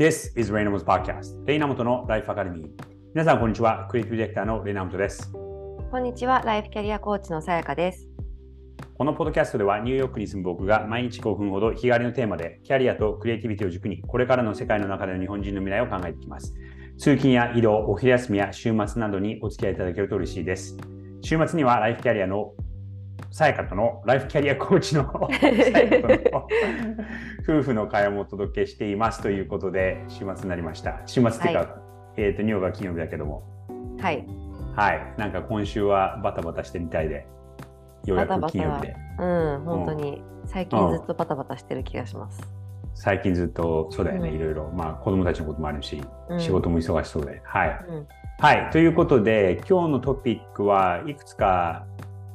This is レイナモト Podcast レイナモトのライフアカデミー皆さんこんにちは。クリエイティブディレクターのレイナモトです。こんにちは。ライフキャリアコーチのさやかです。このポッドキャストではニューヨークに住む僕が毎日5分ほど日帰りのテーマでキャリアとクリエイティビティを軸にこれからの世界の中での日本人の未来を考えていきます。通勤や移動、お昼休みや週末などにお付き合いいただけると嬉しいです。週末にはライフキャリアのさやかとのライフキャリアコーチ の夫婦の会話もお届けしていますということで週末になりました。週末っていうか、はい、えっ、ー、とニューヨークは金曜日だけども。はい。はい。なんか今週はバタバタしてみたいで。ようやく金曜日で。うん本当に、最近ずっとバタバタしてる気がします、最近ずっとそうだよね、うん、いろいろ。まあ子供たちのこともあるし、うん、仕事も忙しそうで。はい、うん、はい。ということで今日のトピックはいくつか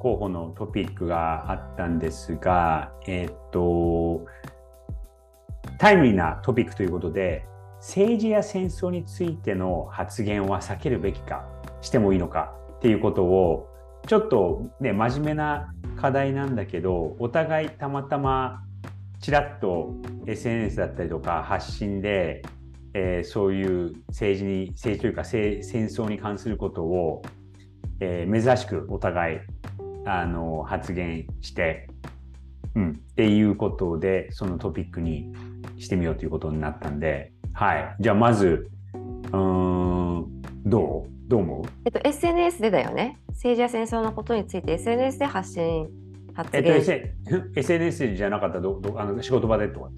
候補のトピックがあったんですが、えっ、と、タイムリーなトピックということで、政治や戦争についての発言は避けるべきか、してもいいのかっていうことを、ちょっとね、真面目な課題なんだけど、お互いたまたまちらっと SNS だったりとか発信で、えー、そういう政治に、政治というか戦争に関することを、えー、珍しくお互いあの発言して、うん、っていうことでそのトピックにしてみようということになったんで、はい、じゃあまずうんどう？どう思う、えっと、SNS でだよね。政治や戦争のことについて SNS で発信発言、えっと、SNS じゃなかった？どどあの仕事場でとか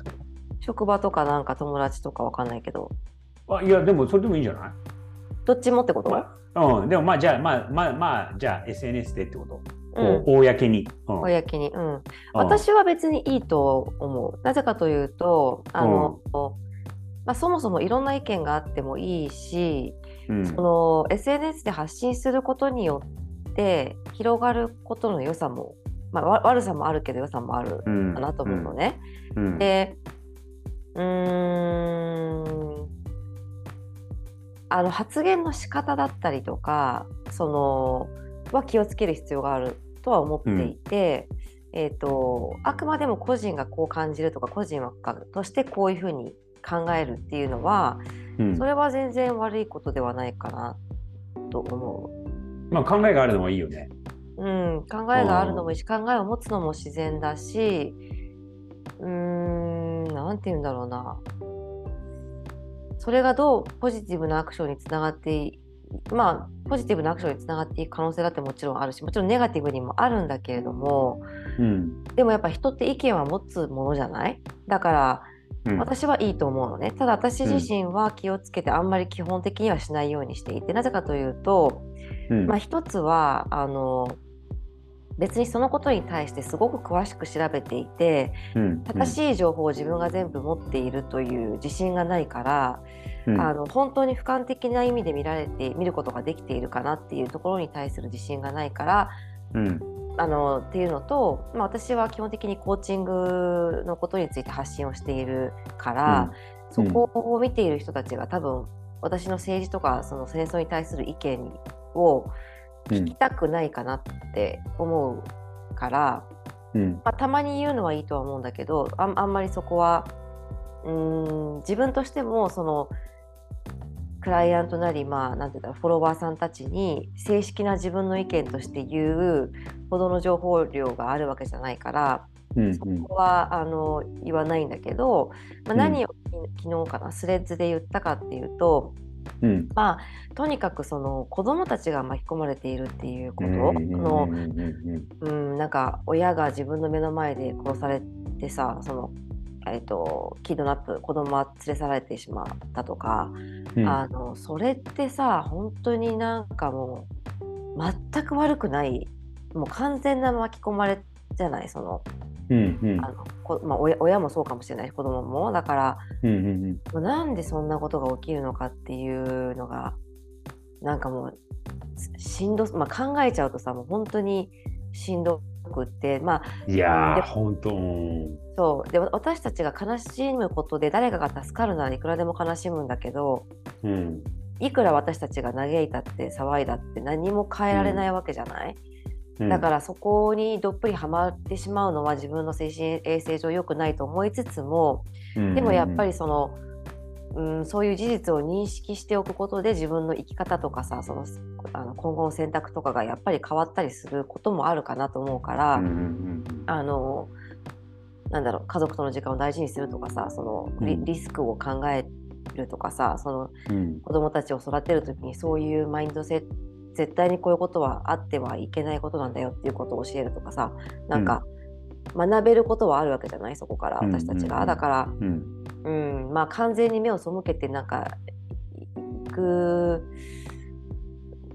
職場とかなんか友達とかわかんないけど。あいやでもそれでもいいんじゃない？どっちもってこと、まうん、でもまあじゃあまあまあまあじゃあ SNS でってこと？こう、公に、うん、公に、うん、私は別にいいと思う。なぜかというとあの、まあ、そもそもいろんな意見があってもいいし、うん、その SNS で発信することによって広がることの良さも、まあ、悪さもあるけど良さもあるかなと思うのね。うん、でうん。あの発言の仕方だったりとかそのは気をつける必要があるとは思っていて、うん、えーと、あくまでも個人がこう感じるとか個人はとしてこういうふうに考えるっていうのは、うん、それは全然悪いことではないかなと思う。まあ、考えがあるのはいいよね。うん、考えがあるのもいいし考えを持つのも自然だしうーん何て言うんだろうなそれがどうポジティブなアクションにつながってまあ、ポジティブなアクションにつながっていく可能性だってもちろんあるしもちろんネガティブにもあるんだけれども、うん、でもやっぱ人って意見は持つものじゃない？だから、うん、私はいいと思うのね。ただ私自身は気をつけてあんまり基本的にはしないようにしていてなぜかというと、うん、まあ、一つはあの別にそのことに対してすごく詳しく調べていて、正しい情報を自分が全部持っているという自信がないから。あの本当に俯瞰的な意味で見られて見ることができているかなっていうところに対する自信がないから、うん、あのっていうのと、まあ、私は基本的にコーチングのことについて発信をしているから、うん、そこを見ている人たちが多分私の政治とかその戦争に対する意見を聞きたくないかなって思うから、うん、まあ、たまに言うのはいいとは思うんだけどああんまりそこはうん自分としてもそのクライアントなり、まあ、なんていうかフォロワーさんたちに正式な自分の意見として言うほどの情報量があるわけじゃないから、うんうん、そこはあの言わないんだけど、まあ、何を、昨日かなスレッズで言ったかっていうと、うん、まあとにかくその子どもたちが巻き込まれているっていうこと？の、うん、なんか親が自分の目の前で殺されてさそのえーと、キッドナップ子供は連れ去られてしまったとか、うん、あのそれってさ本当になんかもう全く悪くないもう完全な巻き込まれじゃない？その。うんうん、あのこまあ親、親もそうかもしれない子供も。だから、うんうんうん、なんでそんなことが起きるのかっていうのがなんかもうしんど、まあ、考えちゃうとさもう本当にしんどくってまあいや本当そう。で私たちが悲しむことで誰かが助かるならいくらでも悲しむんだけど、うん、いくら私たちが嘆いたって騒いだって何も変えられないわけじゃない、うん、だからそこにどっぷりはまってしまうのは自分の精神衛生上良くないと思いつつも、うん、でもやっぱりそのうん、そういう事実を認識しておくことで自分の生き方とかさそのあの今後の選択とかがやっぱり変わったりすることもあるかなと思うから、あのなんだろう家族との時間を大事にするとかさそのリ,、リスクを考えるとかさその、うん、子どもたちを育てる時にそういうマインドセット絶対にこういうことはあってはいけないことなんだよっていうことを教えるとかさなんか、学べることはあるわけじゃないそこから私たちが、だから、うん、うん、まあ完全に目を背けてなんかいく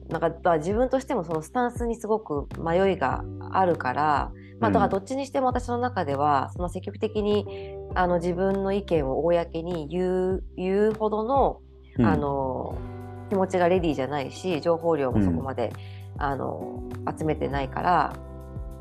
なんか、まあ、自分としてもそのスタンスにすごく迷いがあるから、まあ、だからどっちにしても私の中ではその積極的にあの自分の意見を公に言う言うほどの,、あの気持ちがレディーじゃないし情報量もそこまで、あの集めてないから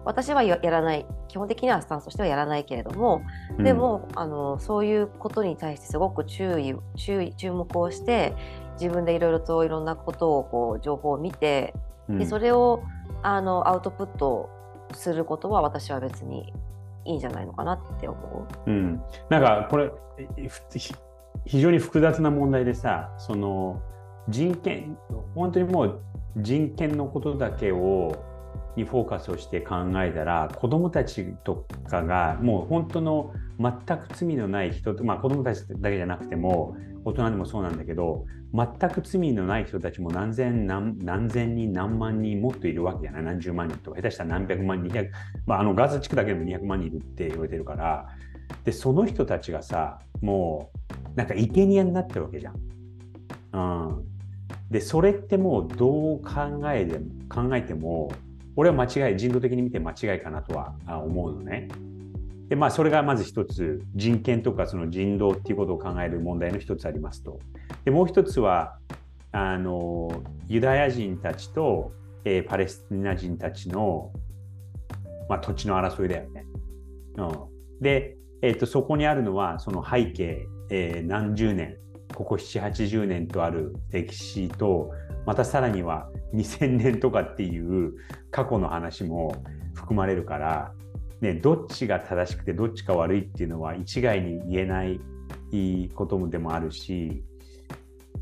私はやらない。基本的にはスタンスとしてはやらないけれども、うん、でもあのそういうことに対してすごく注意注意注目をして自分でいろいろといろんなことをこう情報を見て、うん、でそれをあのアウトプットすることは私は別にいいんじゃないのかなって思う。うん、なんかこれ非常に複雑な問題でさその人権本当にもう人権のことだけをにフォーカスをして考えたら子どもたちとかがもう本当の全く罪のない人まあ子どもたちだけじゃなくても大人でもそうなんだけど全く罪のない人たちも何千何何千人何万人もっといるわけじゃない何十万人とか下手したら何百万人200、まあ、あのガザ地区だけでも200万人いるって言われてるからでその人たちがさもうなんか生贄になってるわけじゃん。うん、でそれってもうどう考えても考えても俺は間違い、人道的に見て間違いかなとは思うのね。で、まあ、それがまず一つ、人権とかその人道っていうことを考える問題の一つありますと。で、もう一つは、あの、ユダヤ人たちと、えー、パレスチナ人たちの、まあ、土地の争いだよね。うん、で、えーと、そこにあるのは、その背景、えー、何十年、ここ7、80年とある歴史と、またさらには2000年とかっていう過去の話も含まれるから、ね、どっちが正しくてどっちが悪いっていうのは一概に言えないこともでもあるし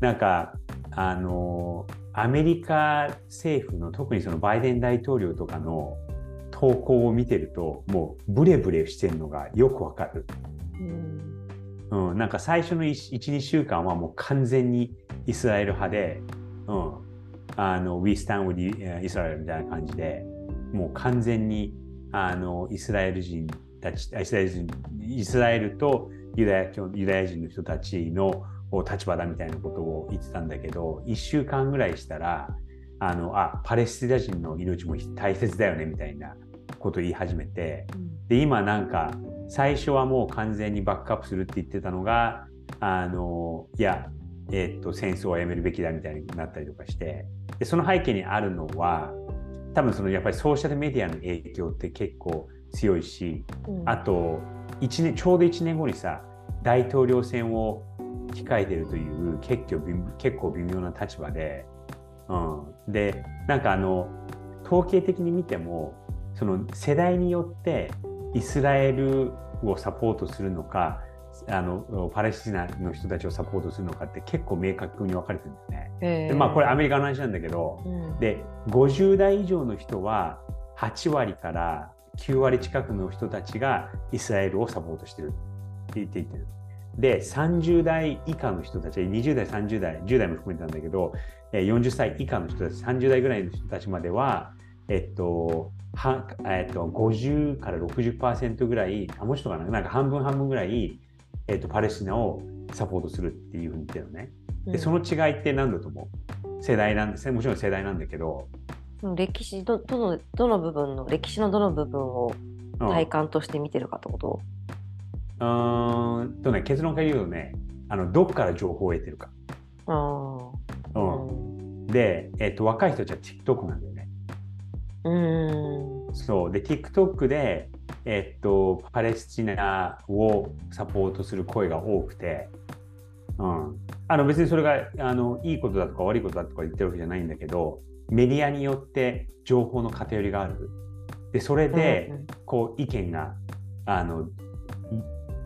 なんかあのアメリカ政府の特にそのバイデン大統領とかの投稿を見てるともうブレブレしてるのがよくわかる。うん、うん、なんか最初の12週間はもう完全にイスラエル派でうん、あの We stand with Israel みたいな感じでもう完全にあのイスラエル人たちイスラエル人イスラエルとユダヤユダヤ人の人たちの立場だみたいなことを言ってたんだけど1週間ぐらいしたらあのあパレスチナ人の命も大切だよねみたいなことを言い始めて、で今なんか最初はもう完全にバックアップするって言ってたのがあのいやえー、と戦争はやめるべきだみたいになったりとかしてでその背景にあるのは多分そのやっぱりソーシャルメディアの影響って結構強いし、うん、あと1年ちょうど1年後にさ大統領選を控えてるという結構結構微妙な立場で、うん、でなんかあの統計的に見てもその世代によってイスラエルをサポートするのかあのパレスチナの人たちをサポートするのかって結構明確に分かれてるんですね。えー、でまあこれアメリカの話なんだけど、うん、で50代以上の人は8割から9割近くの人たちがイスラエルをサポートしてるって言っていてる。で30代以下の人たち20代30代10代も含めてなんだけど40歳以下の人たち30代ぐらいの人たちまではえっとはえっと、50から60%ぐらい、あもうちょっとかな、なんか半分半分ぐらい、えーと、パレスチナをサポートするっていうふうに言ってるのね。でその違いって何だと思う？世代なんですねもちろん世代なんだけど。歴史どどのどの部分の歴史のどの部分を体感として見てるかってこと、うん、うんとね結論から言うとねあのどっから情報を得てるか。あうん、で、えーと、若い人たちは TikTok なんだよ。ね。うん。そう。で TikTok でえっと、パレスチナをサポートする声が多くて、うん、あの別にそれがあのいいことだとか悪いことだとか言ってるわけじゃないんだけど、メディアによって情報の偏りがある。で、それで、こう、意見が、あの、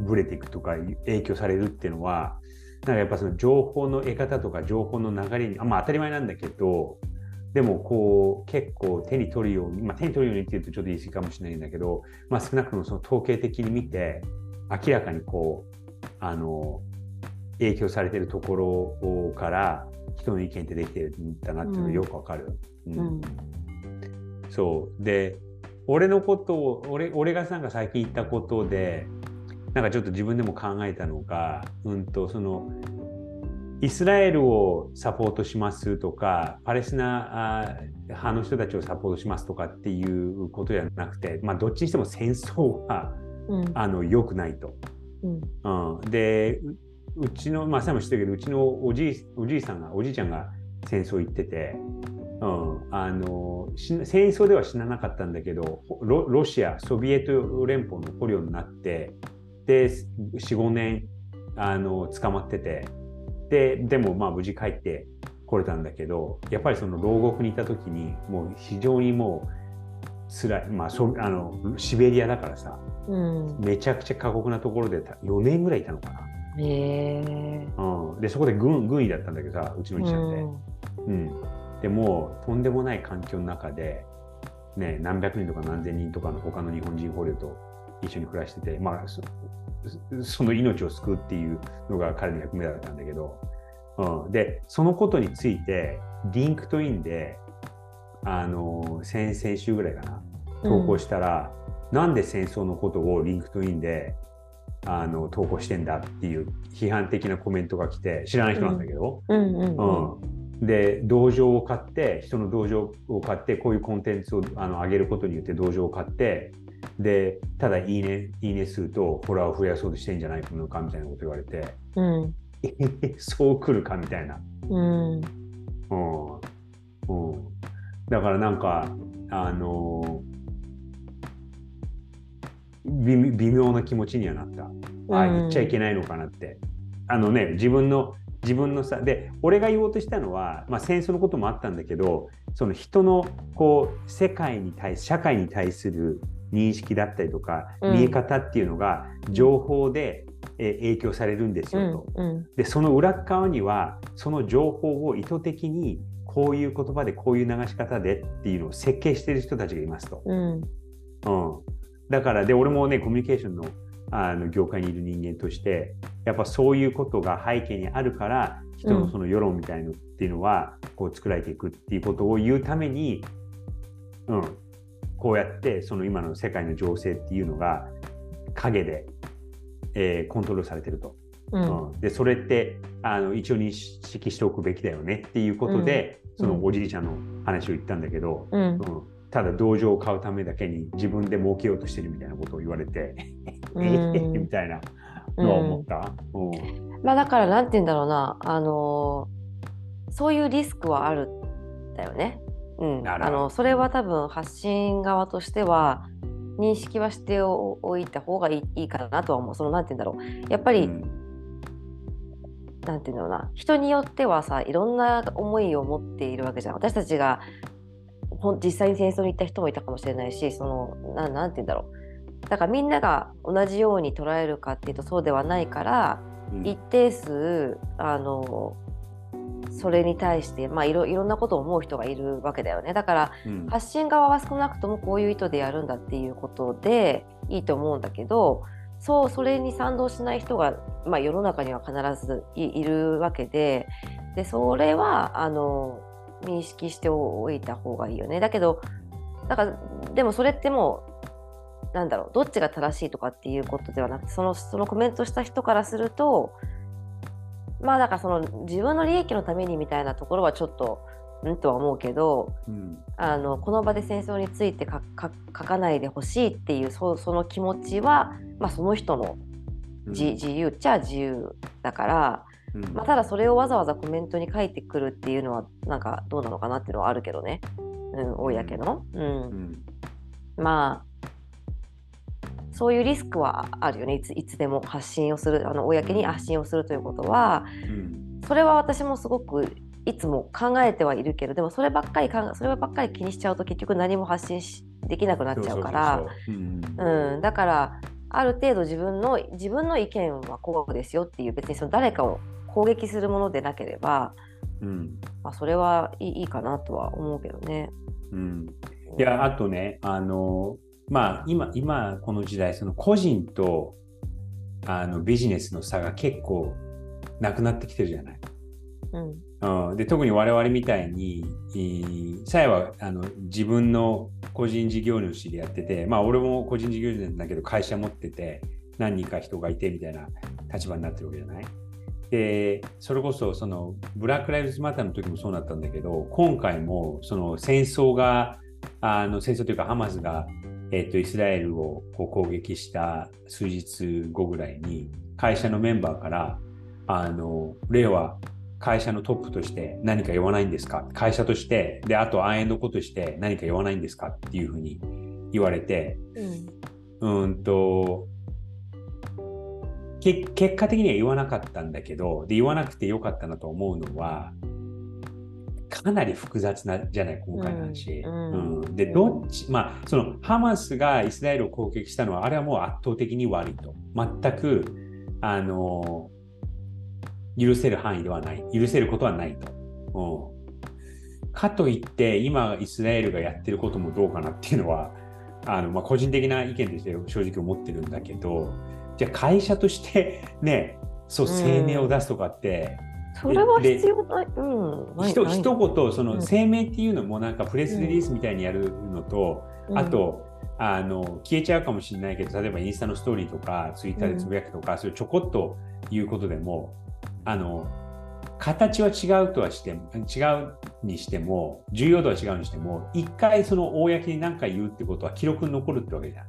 ぶれていくとか影響されるっていうのは、なんかやっぱその情報の得方とか情報の流れに、あまあ当たり前なんだけど、でもこう結構手に取るように、まあ、手に取るようにっていうとちょっと言い過ぎかもしれないんだけど、まあ、少なくともその統計的に見て明らかにこうあの影響されてるところから人の意見ってできてるんだなっていうのがよくわかる。うん、うん、そう。で俺のことを俺俺がなんか最近言ったことでなんかちょっと自分でも考えたのが、うんとそのイスラエルをサポートしますとか、パレスナ派の人たちをサポートしますとかっていうことじゃなくて、まあ、どっちにしても戦争は、うん、あの良くないと。うん、うん、でうちの、まあ、さも知ってるけど、うちのおじいおじいさんが、おじいちゃんが戦争行ってて、うん、あの戦争では死ななかったんだけどロ、ロシア、ソビエト連邦の捕虜になって、で、4、5年あの捕まってて、ででもまあ無事帰ってこれたんだけどやっぱりその牢獄にいた時にもう非常にもう辛い、まあ、そあのシベリアだからさ、うん、めちゃくちゃ過酷なところで4年ぐらいいたのかな。へうん、でそこで軍軍医だったんだけどさうちの医者って。うん、うん、でもとんでもない環境の中で、ね、何百人とか何千人とかの他の日本人捕虜と一緒に暮らしてて、まあ、その命を救うっていうのが彼の役目だったんだけど、うん、でそのことについて LinkedIn であの先々週ぐらいかな投稿したら、うん、なんで戦争のことを LinkedIn であの投稿してんだっていう批判的なコメントが来て知らない人なんだけど、で同情を買って人の同情を買ってこういうコンテンツをあの上げることによって同情を買ってでただいいねいいね数とフォロワーを増やそうとしてんじゃないのかみたいなこと言われて、うん、そう来るかみたいな、うん、うん、だからなんかあの微妙な気持ちにはなった、ああ言っちゃいけないのかなって。あのね自分の自分のさで俺が言おうとしたのは、まあ、戦争のこともあったんだけどその人のこう世界に対社会に対する認識だったりとか、見え方っていうのが情報で、え影響されるんですよと、うんうん、でその裏側にはその情報を意図的にこういう言葉でこういう流し方でっていうのを設計してる人たちがいますと。うん、うん、だからで俺もねコミュニケーションのあの業界にいる人間としてやっぱそういうことが背景にあるから人のその世論みたいのっていうのはこう作られていくっていうことを言うために、うん、こうやってその今の世界の情勢っていうのが影で、えー、コントロールされてると。うん、うん、でそれってあの一応認識しておくべきだよねっていうことで、うん、そのおじいちゃんの話を言ったんだけど、うん、うん、ただ同情を買うためだけに自分で儲けようとしてるみたいなことを言われて、えー、みたいなのを思った？うん。まあ、だからなんて言うんだろうな、あのー、そういうリスクはあるんだよね。うん、あのそれは多分発信側としては認識はしておいた方がいいいいかなとは思う。そのなんて言うんだろう。やっぱり、うん、なんて言うんだろうな。人によってはさいろんな思いを持っているわけじゃん。私たちが実際に戦争に行った人もいたかもしれないしそのななんて言うんだろう。だからみんなが同じように捉えるかっていうとそうではないから、うん、一定数あのそれに対して、まあ、いろいろんなことを思う人がいるわけだよね。だから、うん、発信側は少なくともこういう意図でやるんだっていうことでいいと思うんだけどそうそれに賛同しない人が、まあ、世の中には必ずいるわけででそれはあの認識しておいた方がいいよね。だけどだからでもそれってもうなんだろうどっちが正しいとかっていうことではなくてそのそのコメントした人からするとまあだからその自分の利益のためにみたいなところはちょっとんとは思うけど、うん、あのこの場で戦争について書かないでほしいっていうそその気持ちは、まあ、その人の自,、自由っちゃ自由だから、うん、まあ、ただそれをわざわざコメントに書いてくるっていうのはなんかどうなのかなっていうのはあるけどね、うん、公の。うん、うん、まあそういうリスクはあるよね。いついつでも発信をするあの公に発信をするということは、うん、それは私もすごくいつも考えてはいるけどでもそればっかり考そればっかり気にしちゃうと結局何も発信できなくなっちゃうから。だからある程度自分の自分の意見はこうですよっていう別にその誰かを攻撃するものでなければ、うん。まあ、それはいいいいかなとは思うけどね。うん、いやあとねあのまあ今今この時代その個人とあのビジネスの差が結構なくなってきてるじゃない。うん、うん、で特に我々みたいにさえはあの自分の個人事業主でやっててまあ俺も個人事業主なんだけど会社持ってて何人か人がいてみたいな立場になってるわけじゃない。でそれこそそのブラック・ライブズ・マターの時もそうだったんだけど今回もその戦争があの戦争というかハマスが、えーと、イスラエルをこう攻撃した数日後ぐらいに会社のメンバーからあの例は会社のトップとして何か言わないんですか？会社としてであとアンエンドコとして何か言わないんですか？っていうふうに言われて、うん、うんと結果的には言わなかったんだけどで言わなくてよかったなと思うのはかなり複雑なじゃない今回の話。うん、うん、でどっちまあそのハマスがイスラエルを攻撃したのはあれはもう圧倒的に悪いと全くあの許せる範囲ではない許せることはないと。うん、かといって今イスラエルがやってることもどうかなっていうのはあの、まあ、個人的な意見として正直思ってるんだけど。じゃあ会社としてねそう声明を出すとかって、それは必要ない。うん。ひと一言その声明っていうのもなんかプレスリリースみたいにやるのと、うん、あとあの消えちゃうかもしれないけど例えばインスタのストーリーとかツイッターでつぶやくとか、うん、それちょこっと言うことでもあの形は違うとはして違うにしても重要度は違うにしても一回その公に何か言うってことは記録に残るってわけじゃん。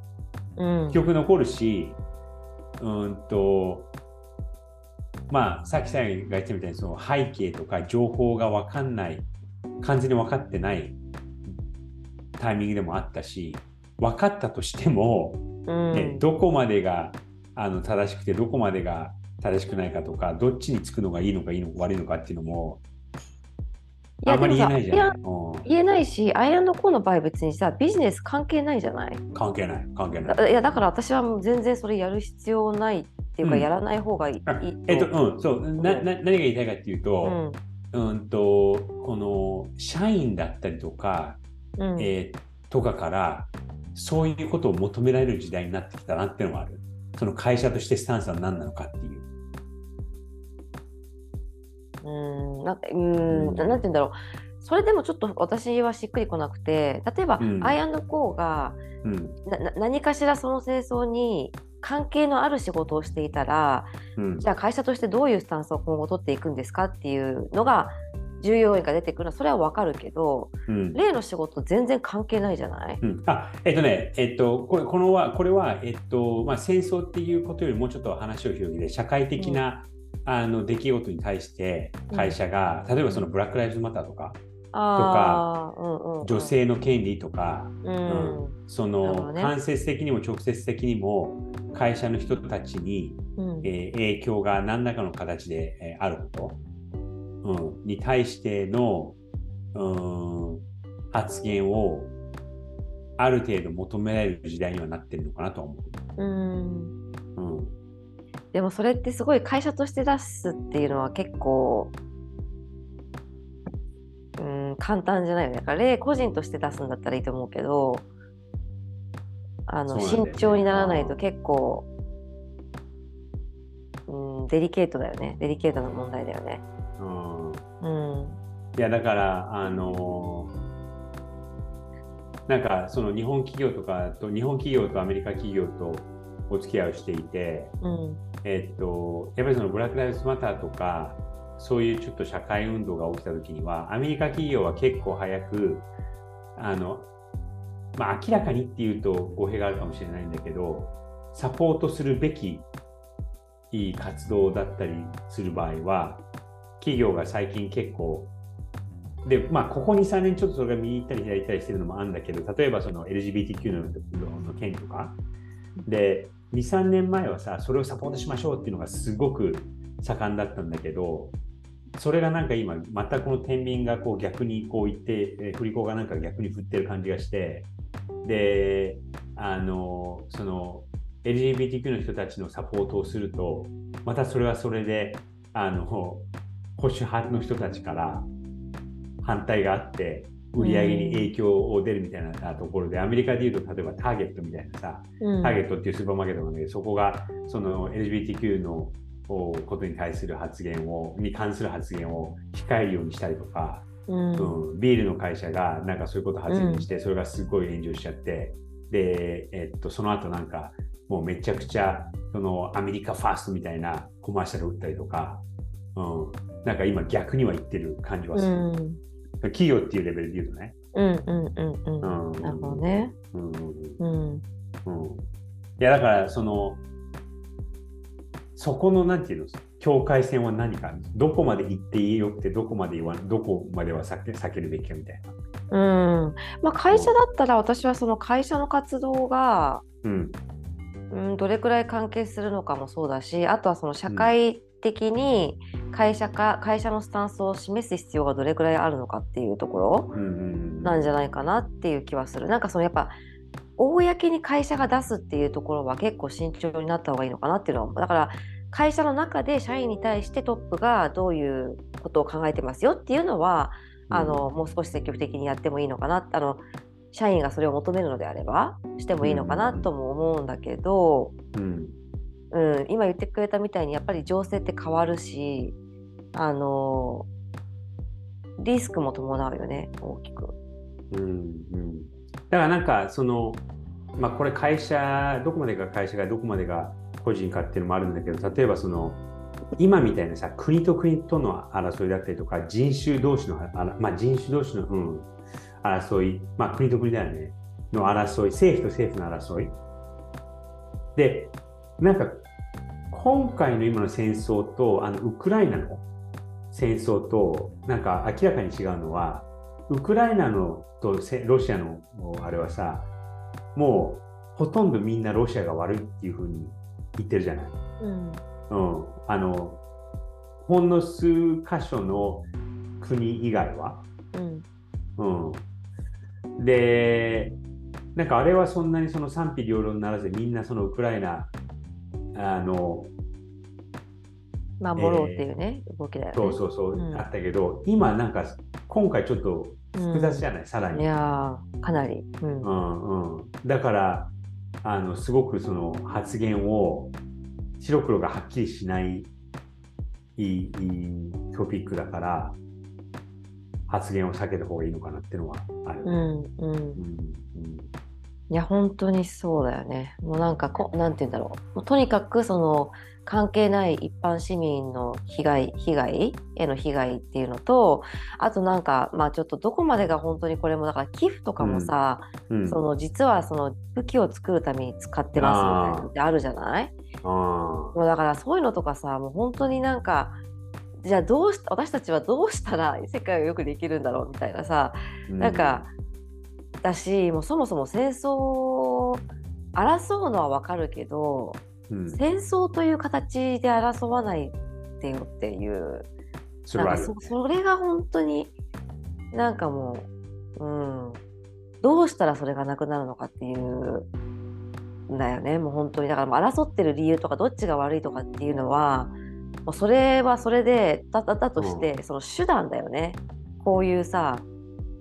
うん、記録残るしうんとまあさっきさんが言ったみたいにその背景とか情報が分かんない完全に分かってないタイミングでもあったし分かったとしても、ね、うん、どこまでがあの正しくてどこまでが正しくないかとかどっちにつくのがいいのかいいのか悪いのかっていうのもあんまり言えないじゃない。言えないし、アイアンドコーの場合別にさ、ビジネス関係ないじゃない？関係ない、関係ない。いや、だから私はもう全然それやる必要ないっていうか、うん、やらない方がいい。えっと、うん、そう、な、な、何が言いたいかっていうと、うん、うんと、この、社員だったりとか、うん、えー、とかから、そういうことを求められる時代になってきたなっていうのもある。その会社としてスタンスは何なのかっていう。うんなんかうんなんて言うんだろう。それでもちょっと私はしっくりこなくて例えば、うん、アイアンドコーが、うん、何かしらその清掃に関係のある仕事をしていたら、うん、じゃあ会社としてどういうスタンスを今後取っていくんですかっていうのが重要因が出てくるのはそれは分かるけど、うん、例の仕事全然関係ないじゃない、うん、あえっとねえっとこれこのはこれはえっとまあ戦争っていうことよりもうちょっと話を広げて社会的な、あの出来事に対して会社が、例えばそのブラック・ライブズ・マターとか、とか、うんうん、女性の権利とか、うん、その、ね、間接的にも直接的にも会社の人たちに、うん、えー、影響が何らかの形で、えー、あること、うん、に対しての、うん、発言をある程度求められる時代にはなってるのかなと思う。うん、うんでもそれってすごい会社として出すっていうのは結構うん簡単じゃないよね。だから例個人として出すんだったらいいと思うけどあの、ね、慎重にならないと結構うんデリケートだよね。デリケートな問題だよね。うん、うん、いやだからあのなんかその日本企業とかと日本企業とアメリカ企業とお付き合いをしていて、うん、えっと、やっぱりそのブラック・ライブズ・マターとか、そういうちょっと社会運動が起きた時には、アメリカ企業は結構早く、あの、まあ、明らかにっていうと語弊があるかもしれないんだけど、サポートするべきいい活動だったりする場合は、企業が最近結構、で、まあ、ここ2、3年ちょっとそれが右行ったり左行ったりしてるのもあるんだけど、例えばその LGBTQ の権利とか、で、23年前はさそれをサポートしましょうっていうのがすごく盛んだったんだけどそれがなんか今またこの天秤がこう逆にこういって、え振り子がなんか逆に振ってる感じがしてであのその LGBTQ の人たちのサポートをするとまたそれはそれであの保守派の人たちから反対があって売り上げに影響を出るみたいなところで、アメリカでいうと例えばターゲットみたいなさ、うん、ターゲットっていうスーパーマーケットなんだけどそこがその LGBTQ のことに対する発言をに関する発言を控えるようにしたりとか、うん、うん、ビールの会社がなんかそういうこと発言して、それがすごい炎上しちゃってで、えっと、その後なんかもうめちゃくちゃそのアメリカファーストみたいなコマーシャルを打ったりとか、うん、なんか今逆には言ってる感じはする。うん、企業っていうレベルで言うとね。うんうんうんうん。うん、なるほどね。うん。うん。うん、いやだからそのそこのなんていうの境界線は何かどこまで言っていいよってどこまで言わどこまでは避け避けるべきかみたいな。うんまあ、会社だったら私はその会社の活動が、うん、うん、どれくらい関係するのかもそうだしあとはその社会的に会社か、会社のスタンスを示す必要がどれくらいあるのかっていうところなんじゃないかなっていう気はする。なんかそのやっぱ公に会社が出すっていうところは結構慎重になった方がいいのかなっていうのはだから会社の中で社員に対してトップがどういうことを考えてますよっていうのはあのもう少し積極的にやってもいいのかなあの社員がそれを求めるのであればしてもいいのかなとも思うんだけど、うん、うん、今言ってくれたみたいにやっぱり情勢って変わるしあのリスクも伴うよね大きく。うんうん、だからなんかそのまあこれ会社どこまでが会社がどこまでが個人かっていうのもあるんだけど例えばその今みたいなさ国と国との争いだったりとか人種同士のまあ、人種同士の、うん、争い、まあ、国と国だよね。の争い政府と政府の争い。でなんか今回の今の戦争とあのウクライナの戦争となんか明らかに違うのはウクライナのとロシアのあれはさもうほとんどみんなロシアが悪いっていうふうに言ってるじゃない。うん、うん、あのほんの数箇所の国以外は。うん、うん、でなんかあれはそんなにその賛否両論ならずみんなそのウクライナあの守ろうっていうね、えー、動きだよね。そうそうそう、うん、あったけど今なんか今回ちょっと複雑じゃない、うん、さらに。いやかなり、うん、うんうんだからあのすごくその発言を白黒がはっきりしないいいいいトピックだから発言を避けた方がいいのかなっていうのはある。うんうんうん、いや本当にそうだよね。もうなんかこなんて言うんだろう。もうとにかくその関係ない一般市民の被害被害への被害っていうのとあとなんかまあちょっとどこまでが本当にこれもだから寄付とかもさ、うんうん、その実はその武器を作るために使ってますみたいなのってあるじゃない？もうだからそういうのとかさもう本当になんかじゃあどうし私たちはどうしたら世界をよくできるんだろうみたいなさ、うん、なんかだしもうそもそも戦争争うのはわかるけどうん、戦争という形で争わないでよっていう。なんかそそれが本当になんかもう、うん、どうしたらそれがなくなるのかっていう。んだよね。もう本当に。だから争ってる理由とかどっちが悪いとかっていうのはもうそれはそれでだだだとして、うん、その手段だよね。こういうさ、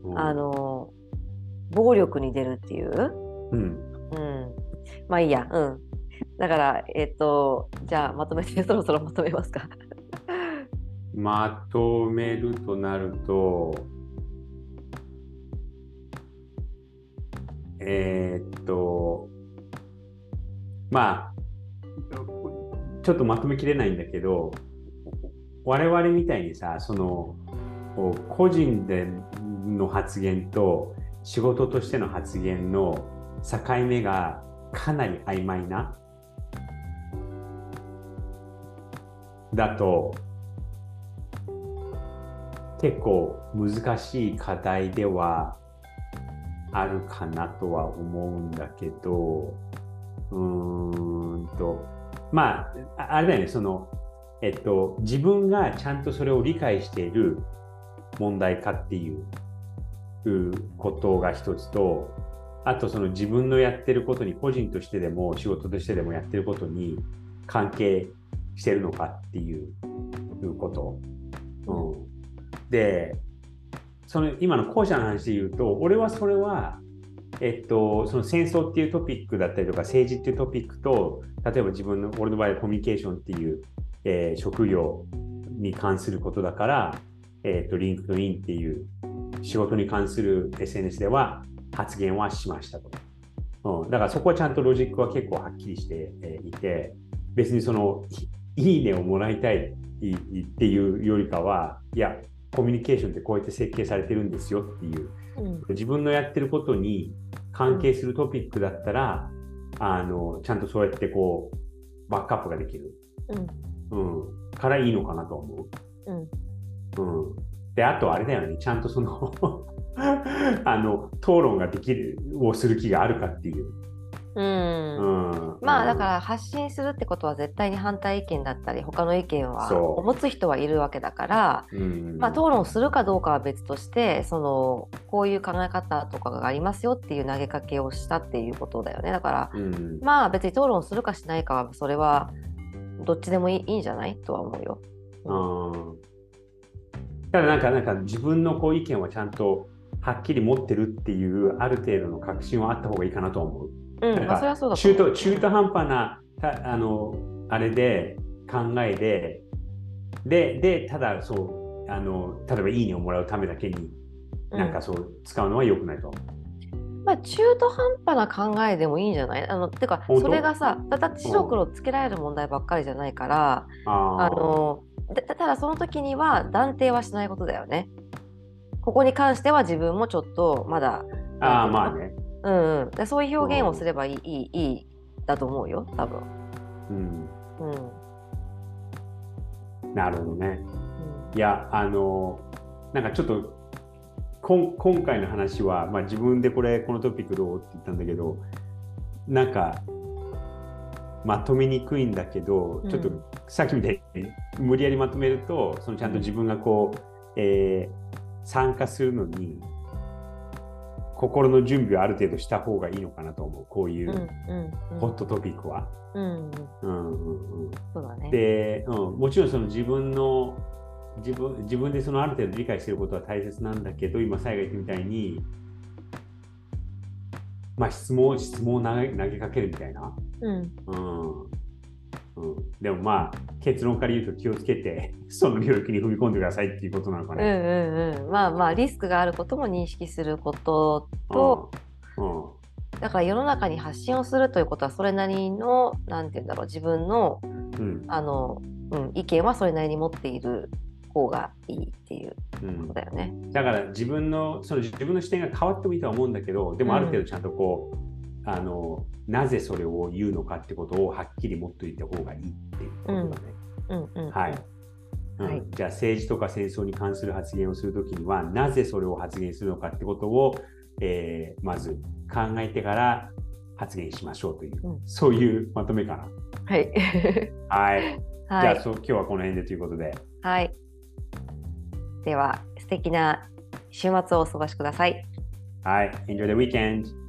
うん、あの暴力に出るっていう、うん、うん、まあいいや、うん、だから、えっ、ー、と、じゃあまとめて、そろそろまとめますか。まとめるとなると、えー、っと、まあ、ちょっとまとめきれないんだけど、我々みたいにさ、その、個人での発言と仕事としての発言の境目がかなり曖昧なだと結構難しい課題ではあるかなとは思うんだけどうーんとまああれだよねそのえっと自分がちゃんとそれを理解している問題かっていうことが一つとあとその自分のやってることに個人としてでも仕事としてでもやってることに関係してるのかっていうこと。うん、でその今の後者の話で言うと俺はそれはえっと、その戦争っていうトピックだったりとか政治っていうトピックと例えば自分の俺の場合はコミュニケーションっていう、えー、職業に関することだから、えっと、 LinkedIn っていう仕事に関する SNS では発言はしましたと。うん、だからそこはちゃんとロジックは結構はっきりしていて別にそのいいねをもらいたいっていうよりかはいやコミュニケーションってこうやって設計されてるんですよっていう、うん、自分のやってることに関係するトピックだったら、うん、あのちゃんとそうやってこうバックアップができる、うん、うん、からいいのかなと思う。うん。うん、であとあれだよね。ちゃんとその あの討論ができるをする気があるかっていう。うん、うん、まあだから発信するってことは絶対に反対意見だったり他の意見は持つ人はいるわけだから、うん、まあ、討論するかどうかは別としてそのこういう考え方とかがありますよっていう投げかけをしたっていうことだよね。だから、うん、まあ別に討論するかしないかはそれはどっちでもいいいいんじゃないとは思うよ。うん。ただなんかなんか自分のこう意見はちゃんとはっきり持ってるっていうある程度の確信はあった方がいいかなと思う。うん、まあ、それはそうだ中途中途半端なたあのあれで考えでででただそうあの例えば「いいね」をもらうためだけになんかそう使うのはよくないと。まあ、中途半端な考えでもいいんじゃない？あのてかそれがさだって白黒つけられる問題ばっかりじゃないからあのただその時には断定はしないことだよね。ここに関しては自分もちょっとまだあまあねうん、うん、でそういう表現をすればいい,、いいいいだと思うよ多分。うん、うん、なるほどね。うん、いやあのなんかちょっとこん今回の話は、まあ、自分でこれこのトピックどうって言ったんだけどなんかまとめにくいんだけど、ちょっとさっきみたいに無理やりまとめるとそのちゃんと自分がこう、えー、参加するのに心の準備をある程度した方がいいのかなと思う。こういうホットトピックは。で、うん、もちろんその自分の自分自分でそのある程度理解していることは大切なんだけど今最後言ったみたいに、まあ、質問質問を投げ投げかけるみたいな、うん、うんうん、でもまあ結論から言うと気をつけて その領域に踏み込んでくださいっていうことなのかね。うんうんうん、まあまあリスクがあることも認識することと、うん。うん、だから世の中に発信をするということはそれなりの何て言うんだろう自分の,、あのうん、意見はそれなりに持っている方がいいっていうことだよね。だから自分のその自分の視点が変わってもいいとは思うんだけどでもある程度ちゃんとこう、あのなぜそれを言うのかってことをはっきり持っておいた方がいいっていうことだね。はい、うん、じゃあ政治とか戦争に関する発言をするときにはなぜそれを発言するのかってことを、えー、まず考えてから発言しましょうという、うん、そういうまとめかな。はい。はい。じゃあそ今日はこの辺でということで。はい。では素敵な週末をお過ごしください。はい。Enjoy the weekend!